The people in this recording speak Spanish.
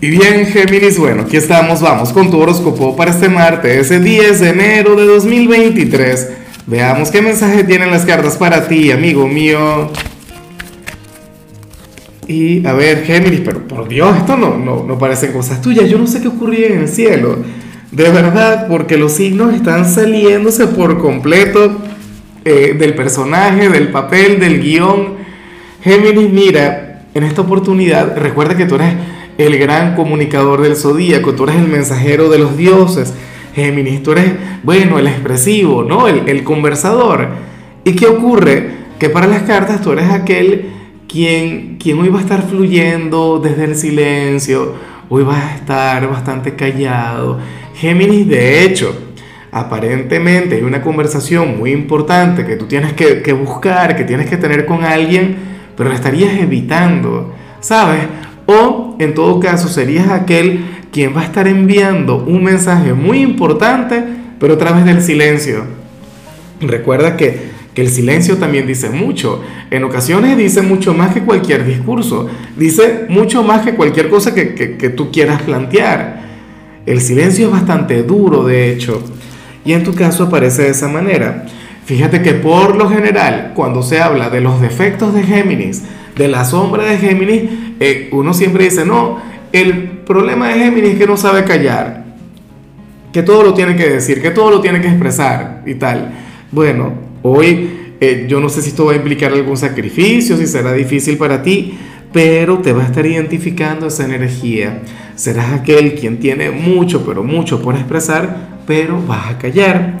Y bien, Géminis, bueno, aquí estamos, vamos con tu horóscopo para este martes, ese 10 de enero de 2023. Veamos qué mensaje tienen las cartas para ti, amigo mío. Y a ver, Géminis, pero por Dios, esto no, no, no parecen cosas tuyas. Yo no sé qué ocurría en el cielo. De verdad, porque los signos están saliéndose por completo eh, del personaje, del papel, del guion. Géminis, mira, en esta oportunidad, recuerda que tú eres el gran comunicador del zodíaco, tú eres el mensajero de los dioses, Géminis, tú eres, bueno, el expresivo, ¿no? El, conversador. ¿Y qué ocurre? Que para las cartas tú eres aquel quien, quien hoy va a estar fluyendo desde el silencio, hoy va a estar bastante callado. Géminis, de hecho, aparentemente hay una conversación muy importante que tú tienes que, que buscar, que tienes que tener con alguien, pero la estarías evitando, ¿sabes? O en todo caso serías aquel quien va a estar enviando un mensaje muy importante, pero a través del silencio. Recuerda que, que, el silencio también dice mucho. En ocasiones dice mucho más que cualquier discurso. Dice mucho más que cualquier cosa que, que, que tú quieras plantear. El silencio es bastante duro, de hecho. Y en tu caso aparece de esa manera. Fíjate que por lo general, cuando se habla de los defectos de Géminis, de la sombra de Géminis, eh, uno siempre dice, no, el problema de Géminis es que no sabe callar, que todo lo tiene que decir, que todo lo tiene que expresar y tal. Bueno, hoy eh, yo no sé si esto va a implicar algún sacrificio, si será difícil para ti, pero te va a estar identificando esa energía. Serás aquel quien tiene mucho, pero mucho por expresar, pero vas a callar.